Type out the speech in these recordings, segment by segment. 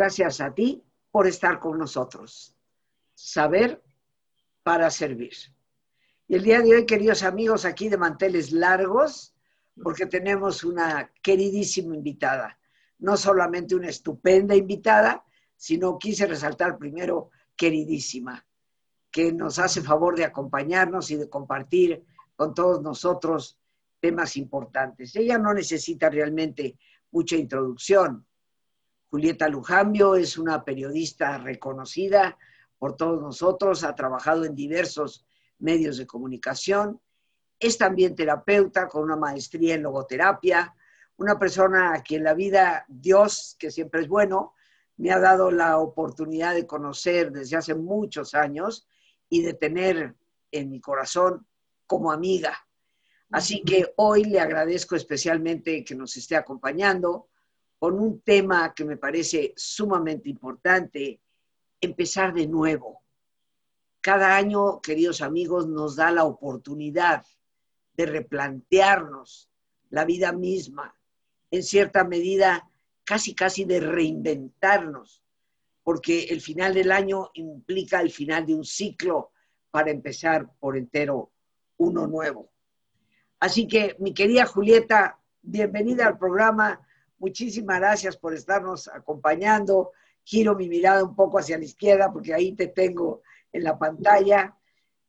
Gracias a ti por estar con nosotros. Saber para servir. Y el día de hoy, queridos amigos, aquí de manteles largos, porque tenemos una queridísima invitada. No solamente una estupenda invitada, sino quise resaltar primero queridísima, que nos hace favor de acompañarnos y de compartir con todos nosotros temas importantes. Ella no necesita realmente mucha introducción. Julieta Lujambio es una periodista reconocida por todos nosotros, ha trabajado en diversos medios de comunicación, es también terapeuta con una maestría en logoterapia, una persona a quien la vida, Dios, que siempre es bueno, me ha dado la oportunidad de conocer desde hace muchos años y de tener en mi corazón como amiga. Así que hoy le agradezco especialmente que nos esté acompañando con un tema que me parece sumamente importante, empezar de nuevo. Cada año, queridos amigos, nos da la oportunidad de replantearnos la vida misma, en cierta medida, casi, casi de reinventarnos, porque el final del año implica el final de un ciclo para empezar por entero uno nuevo. Así que, mi querida Julieta, bienvenida al programa. Muchísimas gracias por estarnos acompañando. Giro mi mirada un poco hacia la izquierda porque ahí te tengo en la pantalla.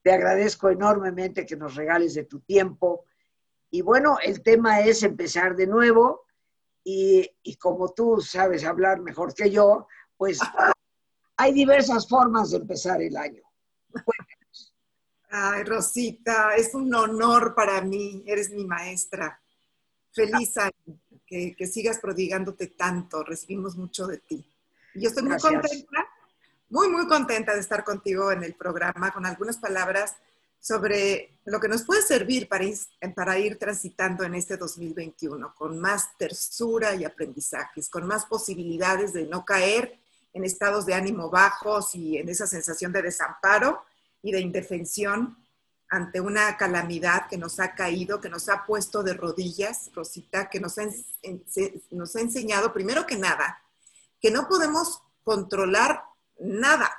Te agradezco enormemente que nos regales de tu tiempo. Y bueno, el tema es empezar de nuevo y, como tú sabes hablar mejor que yo, pues hay diversas formas de empezar el año. Ay, Rosita, es un honor para mí, eres mi maestra. Feliz año, que, sigas prodigándote tanto, recibimos mucho de ti. Yo estoy muy contenta, muy, muy contenta de estar contigo en el programa con algunas palabras sobre lo que nos puede servir para para ir transitando en este 2021, con más tersura y aprendizajes, con más posibilidades de no caer en estados de ánimo bajos y en esa sensación de desamparo, y de indefensión ante una calamidad que nos ha caído, que nos ha puesto de rodillas, Rosita, que nos ha, nos ha enseñado, primero que nada, que no podemos controlar nada,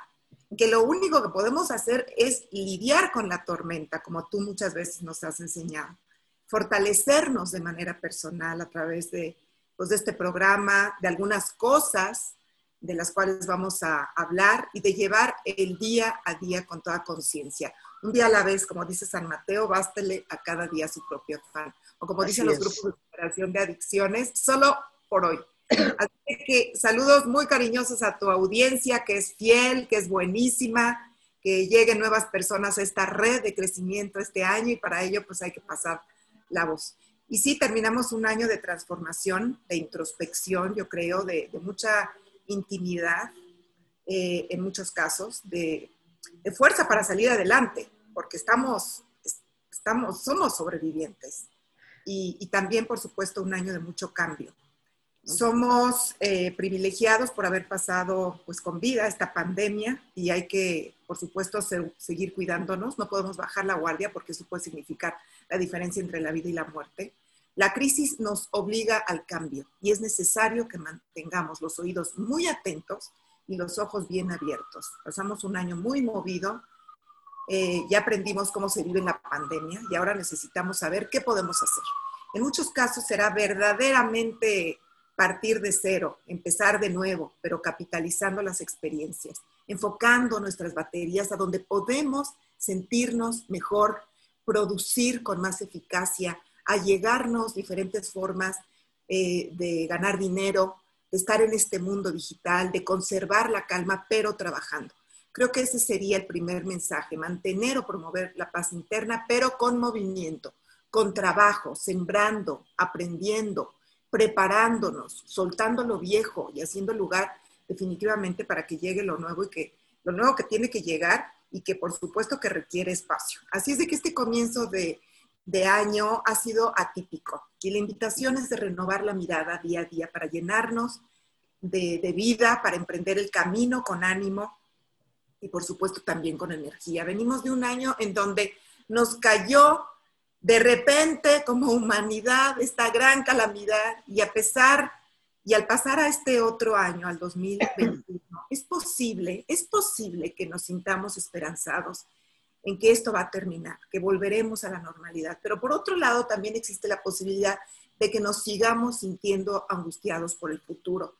que lo único que podemos hacer es lidiar con la tormenta, como tú muchas veces nos has enseñado, fortalecernos de manera personal a través de, pues, de este programa, de algunas cosas de las cuales vamos a hablar y de llevar el día a día con toda conciencia. Un día a la vez, como dice San Mateo, bástele a cada día su propio afán. O como dicen los grupos de superación de adicciones, solo por hoy. Así que saludos muy cariñosos a tu audiencia, que es fiel, que es buenísima, que lleguen nuevas personas a esta red de crecimiento este año y para ello pues hay que pasar la voz. Y sí, terminamos un año de transformación, de introspección, yo creo, de, de mucha intimidad, eh, en muchos casos, de, fuerza para salir adelante, porque estamos, estamos, somos sobrevivientes. Y, también, por supuesto, un año de mucho cambio. Somos eh, privilegiados por haber pasado pues, con vida esta pandemia y hay que, por supuesto, seguir cuidándonos. No podemos bajar la guardia porque eso puede significar la diferencia entre la vida y la muerte. La crisis nos obliga al cambio y es necesario que mantengamos los oídos muy atentos y los ojos bien abiertos. Pasamos un año muy movido, eh, ya aprendimos cómo se vive la pandemia y ahora necesitamos saber qué podemos hacer. En muchos casos será verdaderamente partir de cero, empezar de nuevo, pero capitalizando las experiencias, enfocando nuestras baterías a donde podemos sentirnos mejor, producir con más eficacia, a llegarnos diferentes formas eh, de ganar dinero, de estar en este mundo digital, de conservar la calma, pero trabajando. Creo que ese sería el primer mensaje, mantener o promover la paz interna, pero con movimiento, con trabajo, sembrando, aprendiendo, preparándonos, soltando lo viejo y haciendo lugar definitivamente para que llegue lo nuevo y que lo nuevo que tiene que llegar y que por supuesto que requiere espacio. Así es de que este comienzo de de año ha sido atípico y la invitación es de renovar la mirada día a día para llenarnos de, vida, para emprender el camino con ánimo y por supuesto también con energía. Venimos de un año en donde nos cayó de repente como humanidad esta gran calamidad y a pesar Y al pasar a este otro año, al 2021, es posible, es posible que nos sintamos esperanzados en que esto va a terminar, que volveremos a la normalidad. Pero por otro lado, también existe la posibilidad de que nos sigamos sintiendo angustiados por el futuro,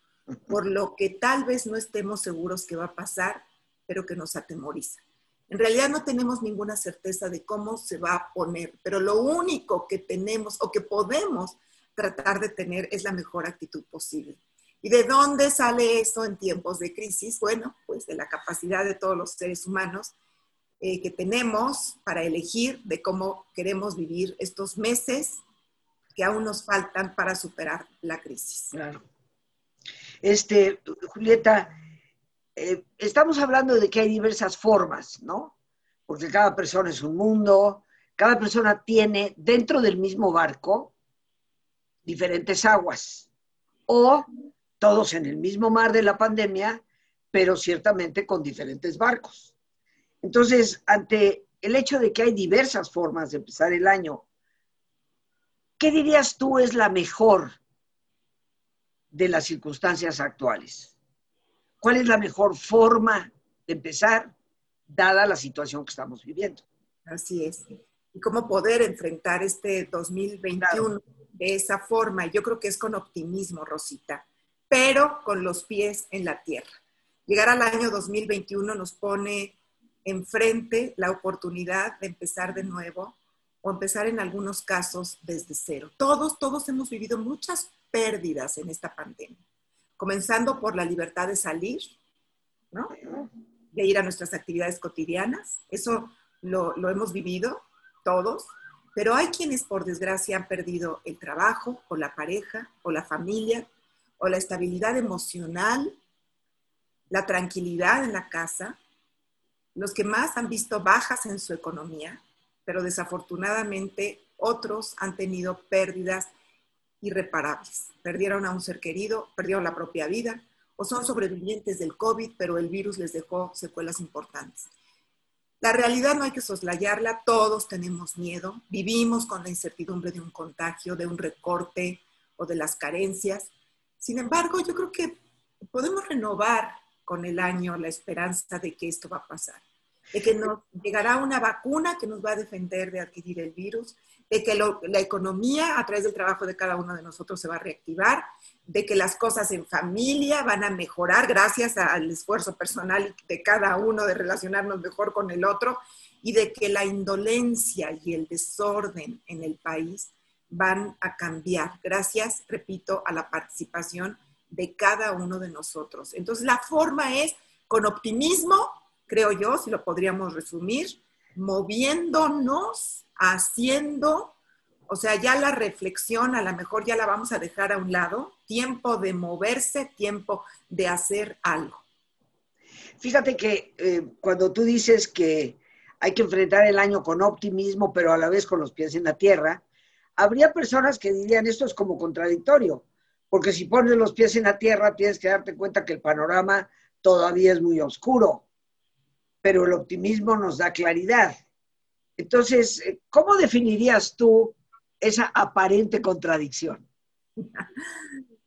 por lo que tal vez no estemos seguros que va a pasar, pero que nos atemoriza. En realidad no tenemos ninguna certeza de cómo se va a poner, pero lo único que tenemos o que podemos tratar de tener es la mejor actitud posible. ¿Y de dónde sale eso en tiempos de crisis? Bueno, pues de la capacidad de todos los seres humanos eh, que tenemos para elegir de cómo queremos vivir estos meses que aún nos faltan para superar la crisis. Claro. Este, Julieta, eh, estamos hablando de que hay diversas formas, ¿no? Porque cada persona es un mundo, cada persona tiene dentro del mismo barco diferentes aguas o todos en el mismo mar de la pandemia, pero ciertamente con diferentes barcos. Entonces, ante el hecho de que hay diversas formas de empezar el año, ¿qué dirías tú es la mejor de las circunstancias actuales? cuál es la mejor forma de empezar, dada la situación que estamos viviendo. Así es. Y cómo poder enfrentar este 2021 de esa forma. Yo creo que es con optimismo, Rosita, pero con los pies en la tierra. Llegar al año 2021 nos pone enfrente la oportunidad de empezar de nuevo o empezar en algunos casos desde cero. Todos, todos hemos vivido muchas pérdidas en esta pandemia comenzando por la libertad de salir, ¿no? de ir a nuestras actividades cotidianas. Eso lo, lo hemos vivido todos, pero hay quienes por desgracia han perdido el trabajo o la pareja o la familia o la estabilidad emocional, la tranquilidad en la casa, los que más han visto bajas en su economía, pero desafortunadamente otros han tenido pérdidas irreparables. Perdieron a un ser querido, perdieron la propia vida o son sobrevivientes del COVID, pero el virus les dejó secuelas importantes. La realidad no hay que soslayarla, todos tenemos miedo, vivimos con la incertidumbre de un contagio, de un recorte o de las carencias. Sin embargo, yo creo que podemos renovar con el año la esperanza de que esto va a pasar, de que nos llegará una vacuna que nos va a defender de adquirir el virus, de que la economía a través del trabajo de cada uno de nosotros se va a reactivar, de que las cosas en familia van a mejorar gracias al esfuerzo personal de cada uno de relacionarnos mejor con el otro y de que la indolencia y el desorden en el país van a cambiar gracias, repito, a la participación de cada uno de nosotros. Entonces, la forma es con optimismo, creo yo, si lo podríamos resumir, moviéndonos haciendo, o sea, ya la reflexión a lo mejor ya la vamos a dejar a un lado, tiempo de moverse, tiempo de hacer algo. Fíjate que eh, cuando tú dices que hay que enfrentar el año con optimismo, pero a la vez con los pies en la tierra, habría personas que dirían esto es como contradictorio, porque si pones los pies en la tierra tienes que darte cuenta que el panorama todavía es muy oscuro, pero el optimismo nos da claridad. Entonces, eh, ¿cómo definirías tú esa aparente contradicción?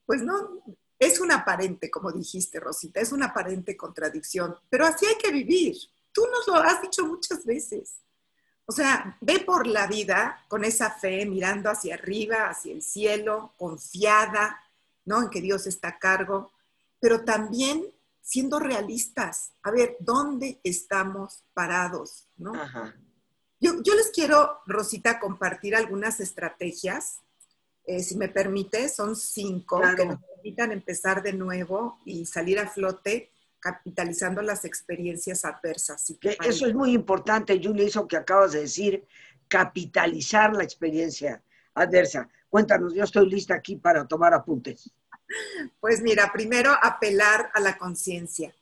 Pues no, es una aparente, como dijiste, Rosita, es una aparente contradicción, pero así hay que vivir. Tú nos lo has dicho muchas veces. O sea, ve por la vida con esa fe, mirando hacia arriba, hacia el cielo, confiada, ¿no? En que Dios está a cargo, pero también siendo realistas. A ver, ¿dónde estamos parados, no? Ajá. Yo, les quiero, Rosita, compartir algunas estrategias, eh, si me permite, son cinco que nos permitan empezar de nuevo y salir a flote capitalizando las experiencias adversas. Eso es muy importante, Julia, eso que acabas de decir, capitalizar la experiencia adversa. Cuéntanos, yo estoy lista aquí para tomar apuntes. Pues mira, primero apelar a la conciencia,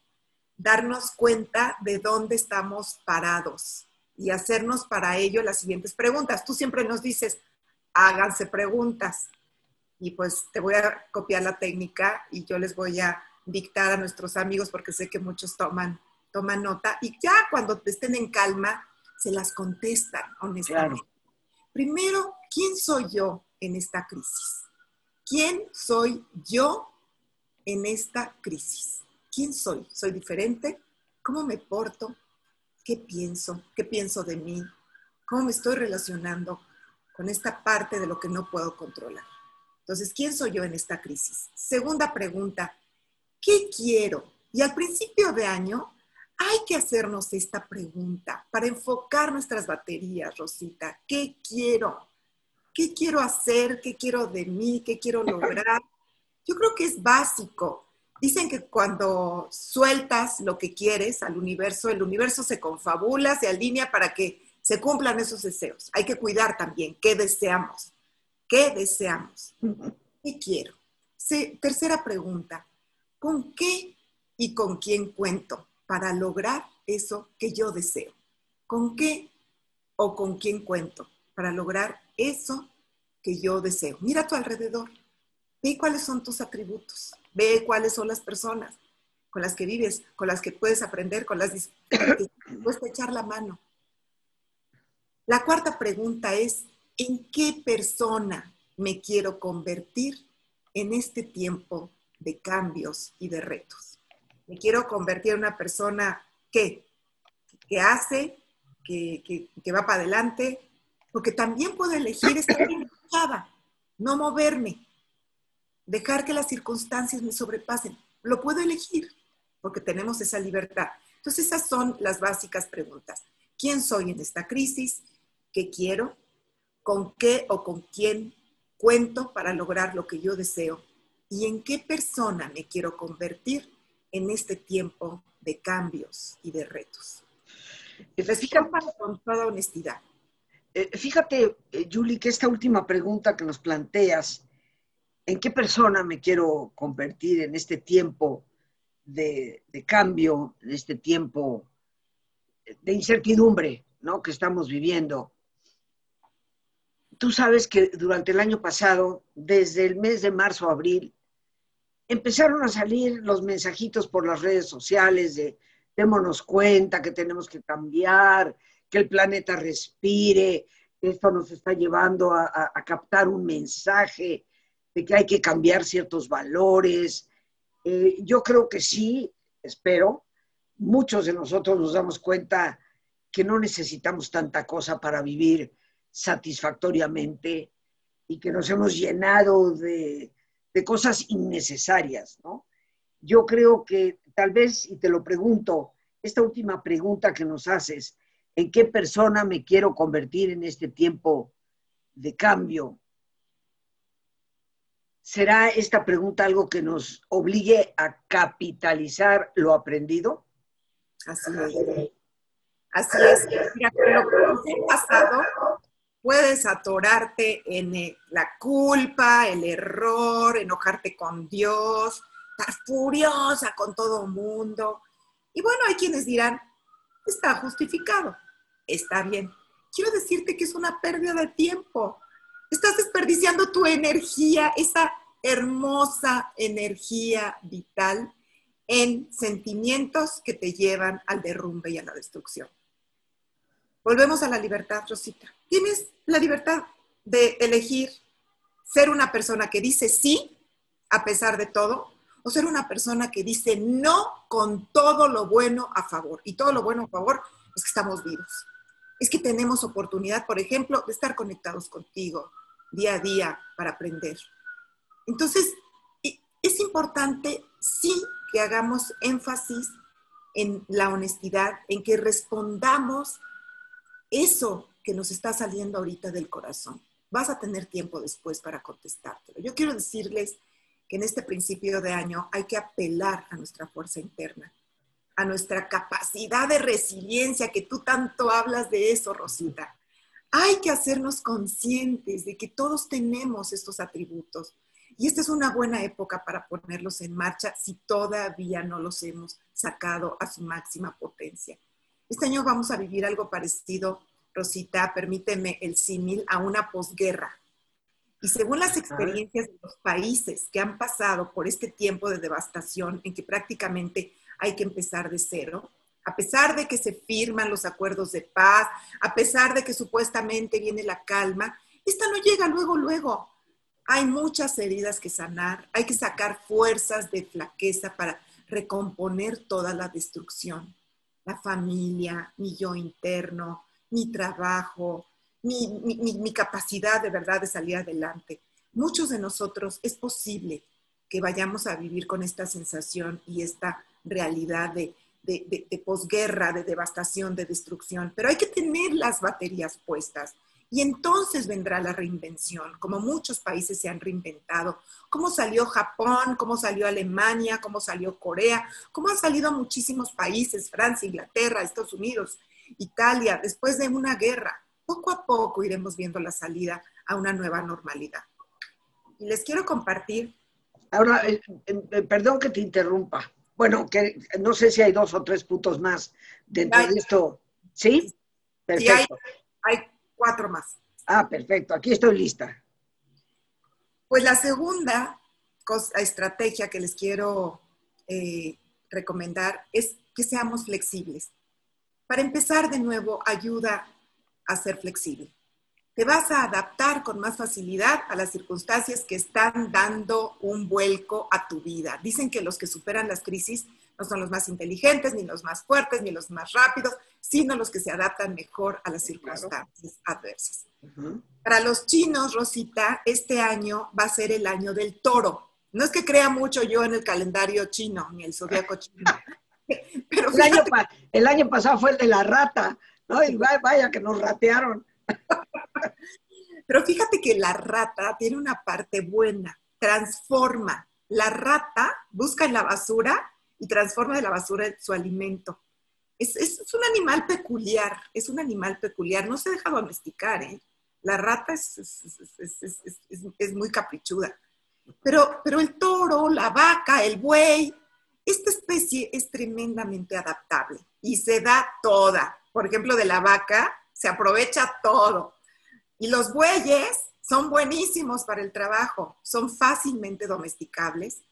darnos cuenta de dónde estamos parados, y hacernos para ello las siguientes preguntas. Tú siempre nos dices, háganse preguntas. Y pues te voy a copiar la técnica y yo les voy a dictar a nuestros amigos porque sé que muchos toman, toman nota y ya cuando estén en calma se las contestan honestamente. Primero, ¿quién soy yo en esta crisis? ¿Quién soy yo en esta crisis? ¿Quién soy? ¿Soy diferente? ¿Cómo me porto? ¿Qué pienso? ¿Qué pienso de mí? ¿Cómo me estoy relacionando con esta parte de lo que no puedo controlar? Entonces, ¿quién soy yo en esta crisis? Segunda pregunta, ¿qué quiero? Y al principio de año hay que hacernos esta pregunta para enfocar nuestras baterías, Rosita. ¿Qué quiero? ¿Qué quiero hacer? ¿Qué quiero de mí? ¿Qué quiero lograr? Yo creo que es básico. Dicen que cuando sueltas lo que quieres al universo, el universo se confabula, se alinea para que se cumplan esos deseos. Hay que cuidar también qué deseamos. ¿Qué deseamos? ¿Qué quiero? tercera pregunta, ¿con qué y con quién cuento para lograr eso que yo deseo? ¿Con qué o con quién cuento para lograr eso que yo deseo? Mira a tu alrededor, ve cuáles son tus atributos, ve cuáles son las personas con las que vives, con las que puedes aprender, con las que puedes echar la mano. La cuarta pregunta es, ¿en qué persona me quiero convertir en este tiempo de cambios y de retos? Me quiero convertir en una persona que, que hace, que, va para adelante, porque también puedo elegir estar enojada, no moverme, dejar que las circunstancias me sobrepasen. Lo puedo elegir porque tenemos esa libertad. Entonces esas son las básicas preguntas. ¿Quién soy en esta crisis? ¿Qué quiero? ¿Con qué o con quién cuento para lograr lo que yo deseo? ¿Y en qué persona me quiero convertir en este tiempo de cambios y de retos? Fíjate, con toda honestidad. Eh, fíjate, eh, Julie, que esta última pregunta que nos planteas, ¿en qué persona me quiero convertir en este tiempo de, de cambio, en este tiempo de incertidumbre ¿no? que estamos viviendo? Tú sabes que durante el año pasado, desde el mes de marzo a abril, empezaron a salir los mensajitos por las redes sociales de démonos cuenta que tenemos que cambiar, que el planeta respire, esto nos está llevando a, captar un mensaje de que hay que cambiar ciertos valores. Eh, yo creo que sí, espero, muchos de nosotros nos damos cuenta que no necesitamos tanta cosa para vivir satisfactoriamente y que nos hemos llenado de, cosas innecesarias, ¿no? Yo creo que tal vez, y te lo pregunto, esta última pregunta que nos haces, ¿en qué persona me quiero convertir en este tiempo de cambio? ¿Será esta pregunta algo que nos obligue a capitalizar lo aprendido? Así es. Así es. Mira, lo que pasado puedes atorarte en eh, la culpa, el error, enojarte con Dios, estar furiosa con todo mundo. Y bueno, hay quienes dirán, está justificado, está bien. Quiero decirte que es una pérdida de tiempo. Estás desperdiciando tu energía, esa hermosa energía vital en sentimientos que te llevan al derrumbe y a la destrucción. Volvemos a la libertad, Rosita. Tienes la libertad de elegir ser una persona que dice sí a pesar de todo o ser una persona que dice no con todo lo bueno a favor. Y todo lo bueno a favor es que estamos vivos. Es que tenemos oportunidad, por ejemplo, de estar conectados contigo día a día para aprender. Entonces, es importante sí que hagamos énfasis en la honestidad, en que respondamos eso que nos está saliendo ahorita del corazón. Vas a tener tiempo después para contestártelo. Yo quiero decirles que en este principio de año hay que apelar a nuestra fuerza interna, a nuestra capacidad de resiliencia, que tú tanto hablas de eso, Rosita. Hay que hacernos conscientes de que todos tenemos estos atributos y esta es una buena época para ponerlos en marcha si todavía no los hemos sacado a su máxima potencia. Este año vamos a vivir algo parecido, Rosita, permíteme el símil, a una posguerra. Y según las experiencias de los países que han pasado por este tiempo de devastación en que prácticamente hay que empezar de cero, a pesar de que se firman los acuerdos de paz, a pesar de que supuestamente viene la calma, esta no llega luego, luego. Hay muchas heridas que sanar, hay que sacar fuerzas de flaqueza para recomponer toda la destrucción. La familia, mi yo interno, mi trabajo, mi, mi, capacidad de verdad de salir adelante. Muchos de nosotros es posible que vayamos a vivir con esta sensación y esta realidad de, de, de, posguerra, de devastación, de destrucción, pero hay que tener las baterías puestas. Y entonces vendrá la reinvención, como muchos países se han reinventado, cómo salió Japón, cómo salió Alemania, cómo salió Corea, cómo han salido muchísimos países, Francia, Inglaterra, Estados Unidos, Italia, después de una guerra. Poco a poco iremos viendo la salida a una nueva normalidad. Y les quiero compartir. Ahora, eh, eh, perdón que te interrumpa. Bueno, que no sé si hay dos o tres puntos más dentro de esto. ¿Sí? Perfecto. hay, cuatro más. Ah, perfecto. Aquí estoy lista. Pues la segunda cosa, estrategia que les quiero eh, recomendar es que seamos flexibles. Para empezar de nuevo, ayuda a ser flexible. Te vas a adaptar con más facilidad a las circunstancias que están dando un vuelco a tu vida. Dicen que los que superan las crisis no son los más inteligentes, ni los más fuertes, ni los más rápidos, sino los que se adaptan mejor a las circunstancias adversas. Para los chinos, Rosita, este año va a ser el año del toro. No es que crea mucho yo en el calendario chino, ni el zodiaco chino. Pero el, año el, año pasado fue el de la rata, ¿no? Y vaya que nos ratearon. Pero fíjate que la rata tiene una parte buena, transforma. La rata busca en la basura y transforma de la basura su alimento. Es, un animal peculiar, es un animal peculiar, no se deja domesticar, ¿eh? La rata es, es, muy caprichuda. Pero, pero el toro, la vaca, el buey, esta especie es tremendamente adaptable y se da toda. Por ejemplo, de la vaca se aprovecha todo. Y los bueyes son buenísimos para el trabajo, son fácilmente domesticables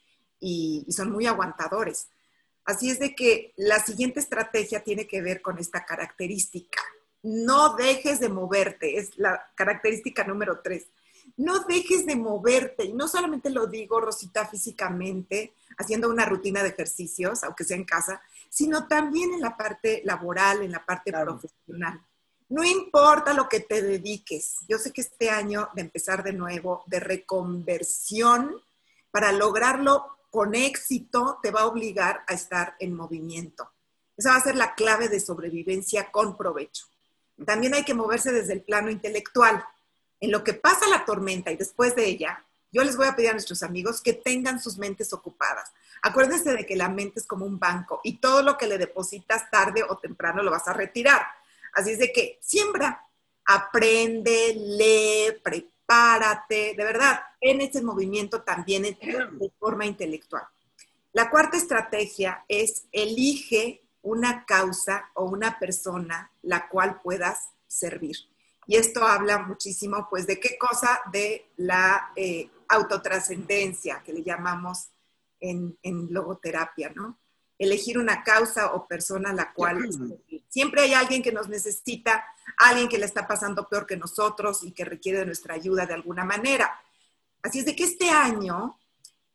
y, son muy aguantadores. Así es de que la siguiente estrategia tiene que ver con esta característica. No dejes de moverte, es la característica número tres. No dejes de moverte. Y no solamente lo digo, Rosita, físicamente, haciendo una rutina de ejercicios, aunque sea en casa, sino también en la parte laboral, en la parte profesional. No importa lo que te dediques. Yo sé que este año de empezar de nuevo, de reconversión, para lograrlo con éxito, te va a obligar a estar en movimiento. Esa va a ser la clave de sobrevivencia con provecho. También hay que moverse desde el plano intelectual. En lo que pasa la tormenta y después de ella, yo les voy a pedir a nuestros amigos que tengan sus mentes ocupadas. Acuérdense de que la mente es como un banco y todo lo que le depositas tarde o temprano lo vas a retirar. Así es de que siembra, aprende, lee, prepárate, de verdad, en ese movimiento también de forma intelectual. La cuarta estrategia es elige una causa o una persona la cual puedas servir. Y esto habla muchísimo, pues, de qué cosa de la eh, autotrascendencia que le llamamos en, logoterapia, ¿no? Elegir una causa o persona la cual siempre hay alguien que nos necesita, alguien que le está pasando peor que nosotros y que requiere de nuestra ayuda de alguna manera. Así es de que este año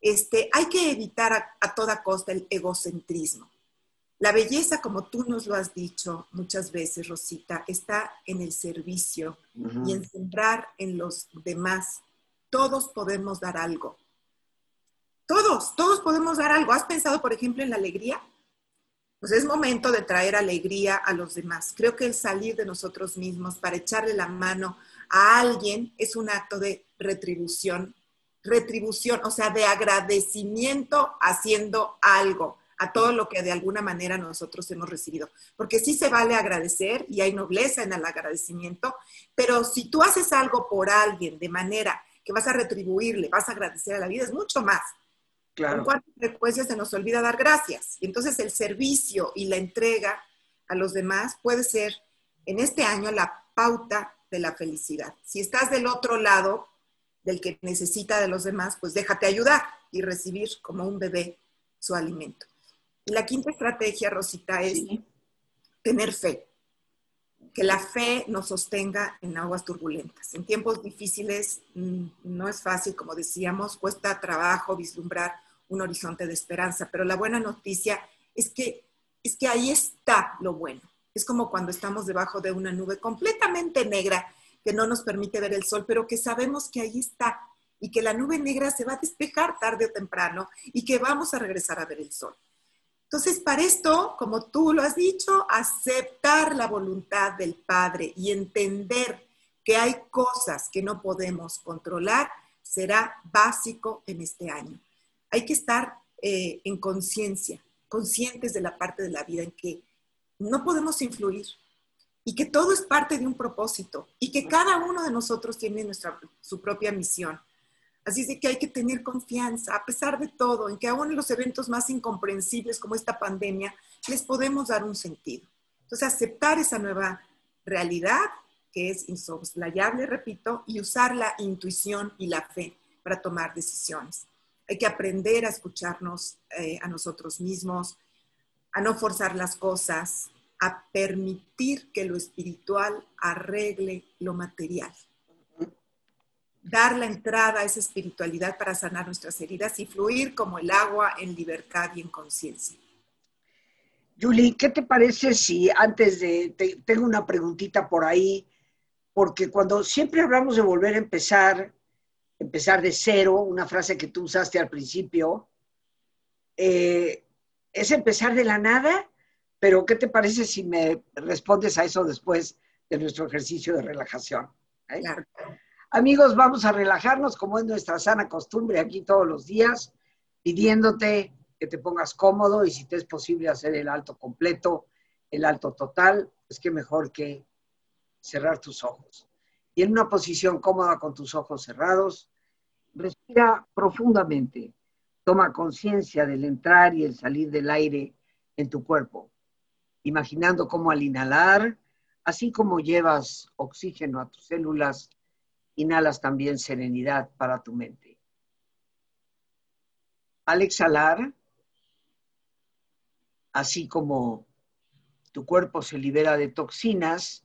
este, hay que evitar a, toda costa el egocentrismo. La belleza, como tú nos lo has dicho muchas veces, Rosita, está en el servicio y en sembrar en los demás todos podemos dar algo. Todos, todos podemos dar algo. ¿Has pensado, por ejemplo, en la alegría? Pues es momento de traer alegría a los demás. Creo que el salir de nosotros mismos para echarle la mano a alguien es un acto de retribución. Retribución, o sea, de agradecimiento haciendo algo a todo lo que de alguna manera nosotros hemos recibido. Porque sí se vale agradecer y hay nobleza en el agradecimiento, pero si tú haces algo por alguien de manera que vas a retribuirle, vas a agradecer a la vida, es mucho más. Claro. Con cuántas frecuencias se nos olvida dar gracias. Y entonces el servicio y la entrega a los demás puede ser en este año la pauta de la felicidad. Si estás del otro lado, del que necesita de los demás, pues déjate ayudar y recibir como un bebé su alimento. Y la quinta estrategia, Rosita, es tener fe. que la fe nos sostenga en aguas turbulentas. En tiempos difíciles mm, no es fácil, como decíamos, cuesta trabajo vislumbrar un horizonte de esperanza, pero la buena noticia es que, es que ahí está lo bueno. Es como cuando estamos debajo de una nube completamente negra que no nos permite ver el sol, pero que sabemos que ahí está y que la nube negra se va a despejar tarde o temprano y que vamos a regresar a ver el sol. Entonces, para esto, como tú lo has dicho, aceptar la voluntad del Padre y entender que hay cosas que no podemos controlar será básico en este año. Hay que estar eh, en conciencia, conscientes de la parte de la vida en que no podemos influir y que todo es parte de un propósito y que cada uno de nosotros tiene nuestra, su propia misión. Así es de que hay que tener confianza, a pesar de todo, en que aún en los eventos más incomprensibles como esta pandemia, les podemos dar un sentido. Entonces, aceptar esa nueva realidad, que es insoslayable, repito, y usar la intuición y la fe para tomar decisiones. Hay que aprender a escucharnos eh, a nosotros mismos, a no forzar las cosas, a permitir que lo espiritual arregle lo material dar la entrada a esa espiritualidad para sanar nuestras heridas y fluir como el agua en libertad y en conciencia. Julie, ¿qué te parece si antes de, tengo una preguntita por ahí, porque cuando siempre hablamos de volver a empezar, empezar de cero, una frase que tú usaste al principio, eh, es empezar de la nada, pero ¿qué te parece si me respondes a eso después de nuestro ejercicio de relajación? ¿Eh? Claro. Amigos, vamos a relajarnos como es nuestra sana costumbre aquí todos los días, pidiéndote que te pongas cómodo y si te es posible hacer el alto completo, el alto total, es que mejor que cerrar tus ojos. Y en una posición cómoda con tus ojos cerrados, respira profundamente. Toma conciencia del entrar y el salir del aire en tu cuerpo, imaginando cómo al inhalar, así como llevas oxígeno a tus células, inhalas también serenidad para tu mente. Al exhalar, así como tu cuerpo se libera de toxinas,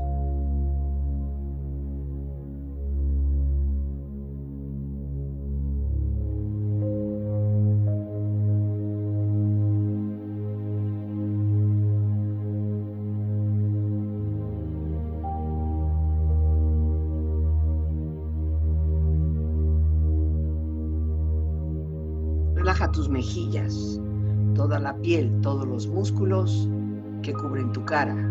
Piel, todos los músculos que cubren tu cara.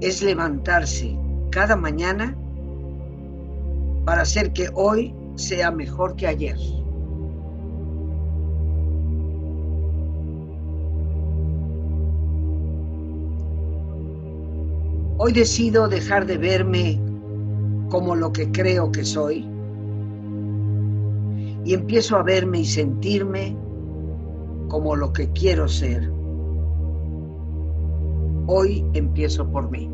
es levantarse cada mañana para hacer que hoy sea mejor que ayer. Hoy decido dejar de verme como lo que creo que soy y empiezo a verme y sentirme como lo que quiero ser. Hoy empiezo por mí.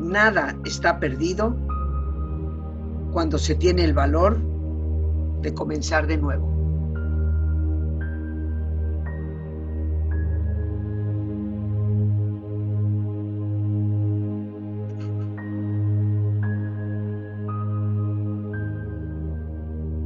Nada está perdido cuando se tiene el valor de comenzar de nuevo.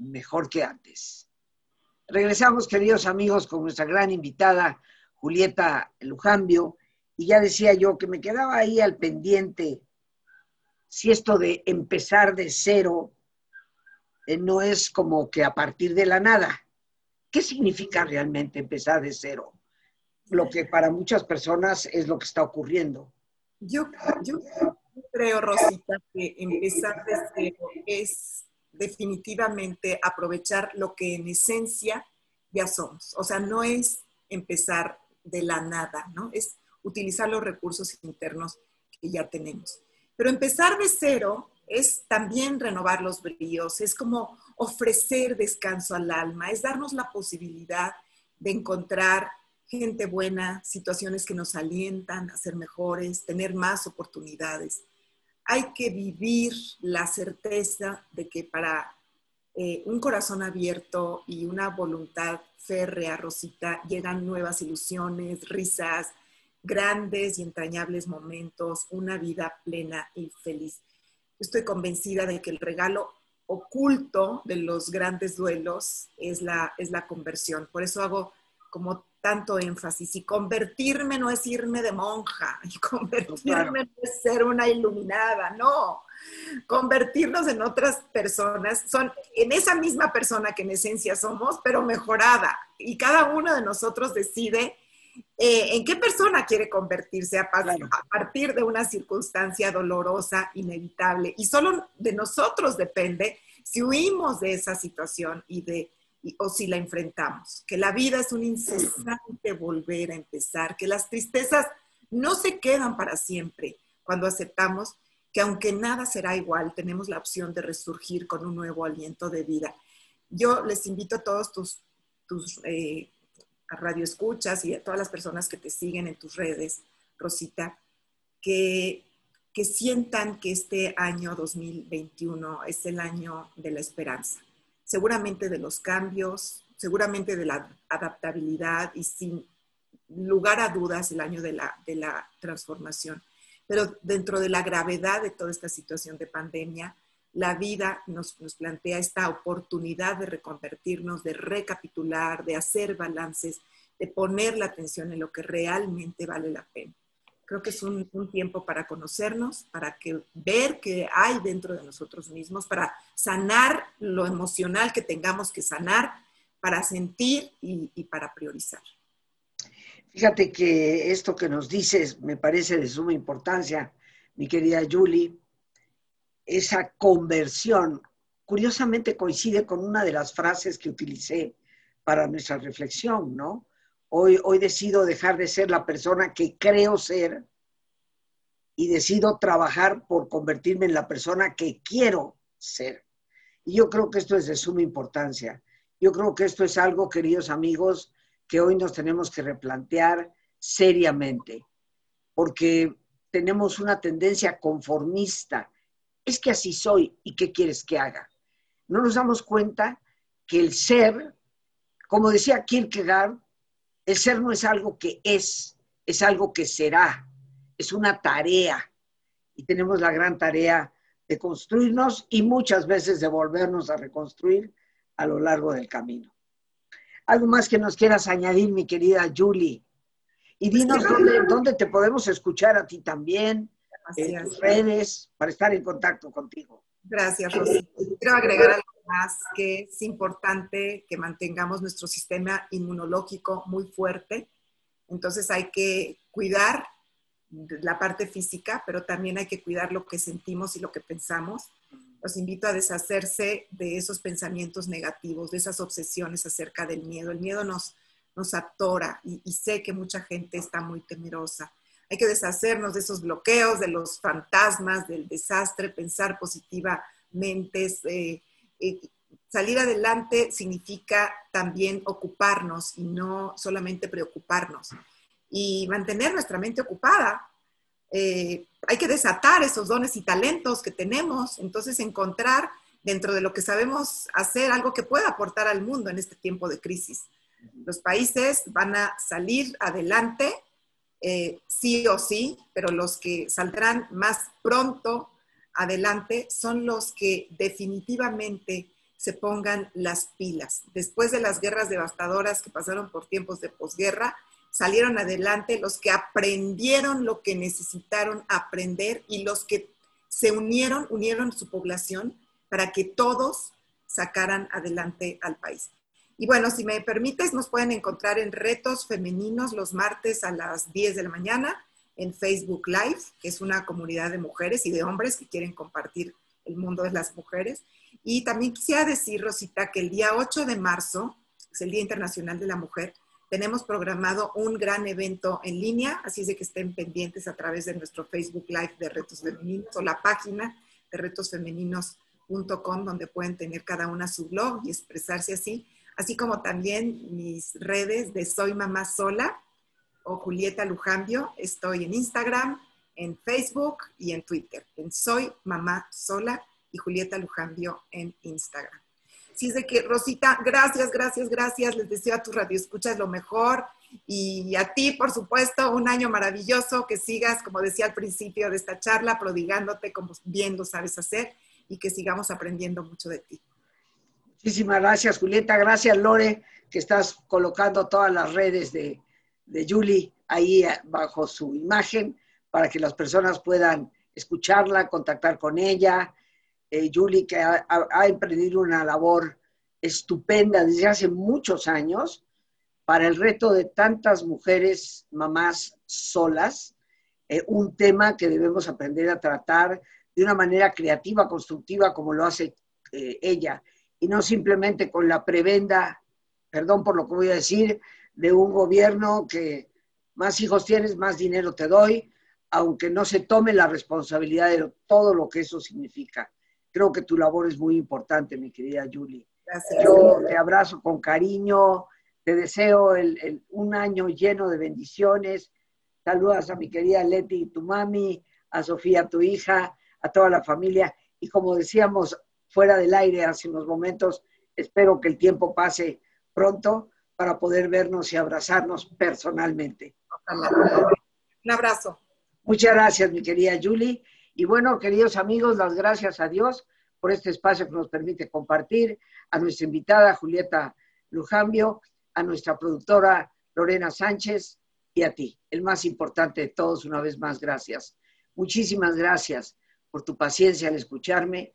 mejor que antes. Regresamos, queridos amigos, con nuestra gran invitada, Julieta Lujambio, y ya decía yo que me quedaba ahí al pendiente si esto de empezar de cero eh, no es como que a partir de la nada. ¿Qué significa realmente empezar de cero? Lo que para muchas personas es lo que está ocurriendo. Yo, yo creo, Rosita, que empezar de cero es definitivamente aprovechar lo que en esencia ya somos. O sea, no es empezar de la nada, ¿no? Es utilizar los recursos internos que ya tenemos. Pero empezar de cero es también renovar los bríos, es como ofrecer descanso al alma, es darnos la posibilidad de encontrar gente buena, situaciones que nos alientan a ser mejores, tener más oportunidades hay que vivir la certeza de que para eh, un corazón abierto y una voluntad férrea, Rosita, llegan nuevas ilusiones, risas, grandes y entrañables momentos, una vida plena y feliz. Estoy convencida de que el regalo oculto de los grandes duelos es la, es la conversión. Por eso hago como tanto énfasis. Y convertirme no es irme de monja, y convertirme no es ser una iluminada, no. Convertirnos en otras personas, son en esa misma persona que en esencia somos, pero mejorada. Y cada uno de nosotros decide eh, en qué persona quiere convertirse a, a partir de una circunstancia dolorosa, inevitable. Y solo de nosotros depende si huimos de esa situación y de o si la enfrentamos, que la vida es un incesante volver a empezar, que las tristezas no se quedan para siempre cuando aceptamos que aunque nada será igual, tenemos la opción de resurgir con un nuevo aliento de vida. Yo les invito a todos tus, tus eh, radioescuchas y a todas las personas que te siguen en tus redes, Rosita, que, que sientan que este año 2021 es el año de la esperanza seguramente de los cambios, seguramente de la adaptabilidad y sin lugar a dudas el año de la, de la transformación. Pero dentro de la gravedad de toda esta situación de pandemia, la vida nos, nos, plantea esta oportunidad de reconvertirnos, de recapitular, de hacer balances, de poner la atención en lo que realmente vale la pena. Creo que es un, tiempo para conocernos, para que, ver qué hay dentro de nosotros mismos, para sanar lo emocional que tengamos que sanar, para sentir y, y para priorizar. Fíjate que esto que nos dices me parece de suma importancia, mi querida Julie. Esa conversión, curiosamente coincide con una de las frases que utilicé para nuestra reflexión, ¿no? Hoy, hoy decido dejar de ser la persona que creo ser y decido trabajar por convertirme en la persona que quiero ser. Y yo creo que esto es de suma importancia. Yo creo que esto es algo, queridos amigos, que hoy nos tenemos que replantear seriamente, porque tenemos una tendencia conformista. Es que así soy y qué quieres que haga. No nos damos cuenta que el ser, como decía Kierkegaard, el ser no es algo que es, es algo que será, es una tarea. Y tenemos la gran tarea de construirnos y muchas veces de volvernos a reconstruir a lo largo del camino. ¿Algo más que nos quieras añadir, mi querida Julie? Y pues dinos dónde, te podemos escuchar a ti también, en tus redes, para estar en contacto contigo. Gracias, Rosy. Quiero agregar algo más, que es importante que mantengamos nuestro sistema inmunológico muy fuerte. Entonces hay que cuidar la parte física, pero también hay que cuidar lo que sentimos y lo que pensamos. Los invito a deshacerse de esos pensamientos negativos, de esas obsesiones acerca del miedo. El miedo nos, nos atora y, sé que mucha gente está muy temerosa. Hay que deshacernos de esos bloqueos, de los fantasmas, del desastre, pensar positivamente. Eh, eh, salir adelante significa también ocuparnos y no solamente preocuparnos y mantener nuestra mente ocupada. Eh, hay que desatar esos dones y talentos que tenemos, entonces encontrar dentro de lo que sabemos hacer algo que pueda aportar al mundo en este tiempo de crisis. Los países van a salir adelante, eh, sí o sí, pero los que saldrán más pronto adelante son los que definitivamente se pongan las pilas. Después de las guerras devastadoras que pasaron por tiempos de posguerra, salieron adelante los que aprendieron lo que necesitaron aprender y los que se unieron, unieron su población para que todos sacaran adelante al país. Y bueno, si me permites, nos pueden encontrar en Retos Femeninos los martes a las 10 de la mañana en Facebook Live, que es una comunidad de mujeres y de hombres que quieren compartir el mundo de las mujeres. Y también quisiera decir, Rosita, que el día 8 de marzo, es el Día Internacional de la Mujer, tenemos programado un gran evento en línea, así es de que estén pendientes a través de nuestro Facebook Live de Retos Femeninos o la página de retosfemeninos.com, donde pueden tener cada una su blog y expresarse así, así como también mis redes de Soy Mamá Sola o Julieta Lujambio. Estoy en Instagram, en Facebook y en Twitter, en Soy Mamá Sola y Julieta Lujambio en Instagram. Así es de que, Rosita, gracias, gracias, gracias. Les deseo a tus radioescuchas lo mejor. Y a ti, por supuesto, un año maravilloso, que sigas, como decía al principio de esta charla, prodigándote como bien lo sabes hacer y que sigamos aprendiendo mucho de ti. Muchísimas gracias, Julieta. Gracias, Lore, que estás colocando todas las redes de, de Julie ahí bajo su imagen para que las personas puedan escucharla, contactar con ella. Eh, Julie, que ha, emprendido una labor estupenda desde hace muchos años para el reto de tantas mujeres, mamás solas, eh, un tema que debemos aprender a tratar de una manera creativa, constructiva, como lo hace eh, ella, y no simplemente con la prebenda, perdón por lo que voy a decir, de un gobierno que más hijos tienes, más dinero te doy, aunque no se tome la responsabilidad de todo lo que eso significa. Creo que tu labor es muy importante, mi querida Julie. Gracias. Yo te abrazo con cariño, te deseo un año lleno de bendiciones. Saludas a mi querida Leti, tu mami, a Sofía, tu hija, a toda la familia. Y como decíamos fuera del aire hace unos momentos, espero que el tiempo pase pronto para poder vernos y abrazarnos personalmente. Un abrazo. Muchas gracias, mi querida Julie. Y bueno, queridos amigos, las gracias a Dios por este espacio que nos permite compartir, a nuestra invitada Julieta Lujambio, a nuestra productora Lorena Sánchez y a ti, el más importante de todos, una vez más, gracias. Muchísimas gracias por tu paciencia al escucharme